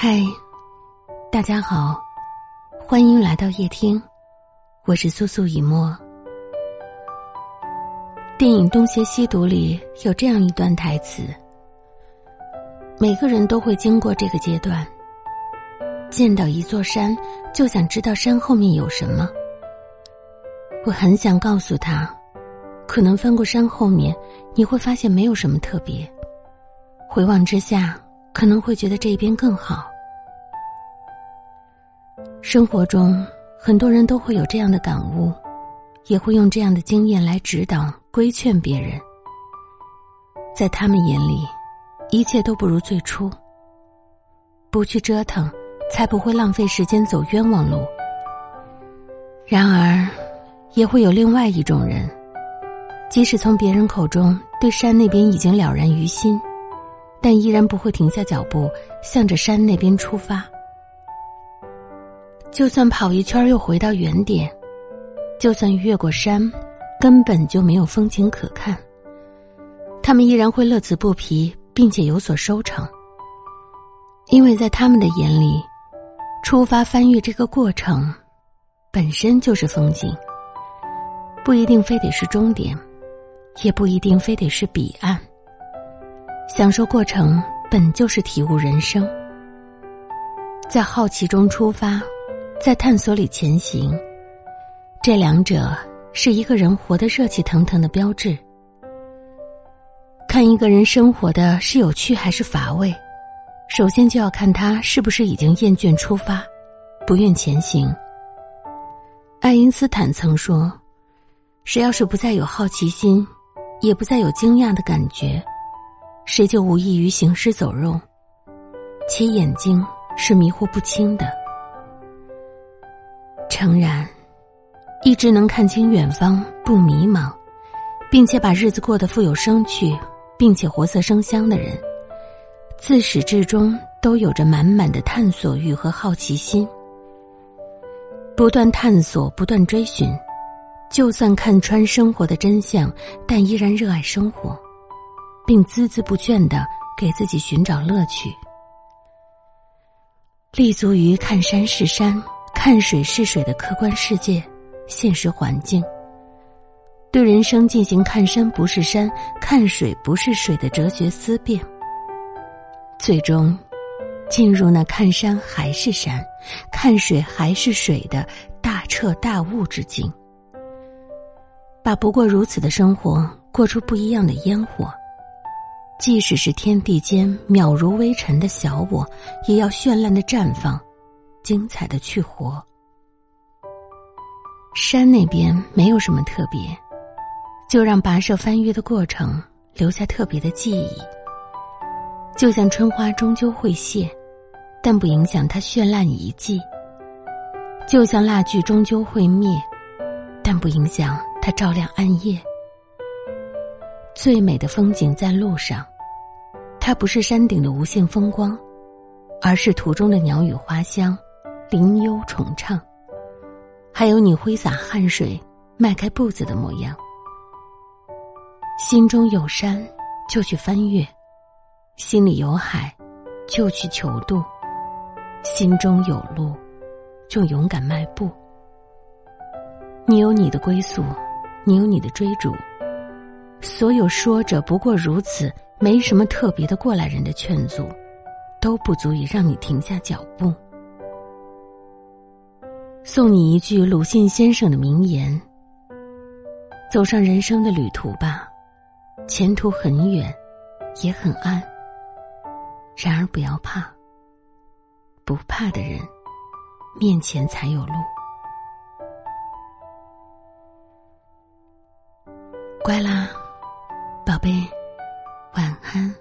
嗨，大家好，欢迎来到夜听，我是苏苏以沫。电影《东邪西毒》里有这样一段台词：每个人都会经过这个阶段，见到一座山就想知道山后面有什么。我很想告诉他，可能翻过山后面，你会发现没有什么特别。回望之下。可能会觉得这边更好。生活中，很多人都会有这样的感悟，也会用这样的经验来指导、规劝别人。在他们眼里，一切都不如最初。不去折腾，才不会浪费时间走冤枉路。然而，也会有另外一种人，即使从别人口中对山那边已经了然于心。但依然不会停下脚步，向着山那边出发。就算跑一圈又回到原点，就算越过山，根本就没有风景可看。他们依然会乐此不疲，并且有所收成。因为在他们的眼里，出发翻越这个过程，本身就是风景，不一定非得是终点，也不一定非得是彼岸。享受过程本就是体悟人生，在好奇中出发，在探索里前行，这两者是一个人活得热气腾腾的标志。看一个人生活的是有趣还是乏味，首先就要看他是不是已经厌倦出发，不愿前行。爱因斯坦曾说：“谁要是不再有好奇心，也不再有惊讶的感觉。”谁就无异于行尸走肉，其眼睛是迷糊不清的。诚然，一直能看清远方，不迷茫，并且把日子过得富有生趣，并且活色生香的人，自始至终都有着满满的探索欲和好奇心，不断探索，不断追寻，就算看穿生活的真相，但依然热爱生活。并孜孜不倦的给自己寻找乐趣，立足于看山是山、看水是水的客观世界、现实环境，对人生进行看山不是山、看水不是水的哲学思辨，最终进入那看山还是山、看水还是水的大彻大悟之境，把不过如此的生活过出不一样的烟火。即使是天地间渺如微尘的小我，也要绚烂的绽放，精彩的去活。山那边没有什么特别，就让跋涉翻越的过程留下特别的记忆。就像春花终究会谢，但不影响它绚烂遗迹；就像蜡炬终究会灭，但不影响它照亮暗夜。最美的风景在路上，它不是山顶的无限风光，而是途中的鸟语花香、林幽重唱，还有你挥洒汗水、迈开步子的模样。心中有山，就去翻越；心里有海，就去求渡；心中有路，就勇敢迈步。你有你的归宿，你有你的追逐。所有说着不过如此，没什么特别的过来人的劝阻，都不足以让你停下脚步。送你一句鲁迅先生的名言：“走上人生的旅途吧，前途很远，也很暗。然而不要怕，不怕的人，面前才有路。”乖啦。宝贝，晚安。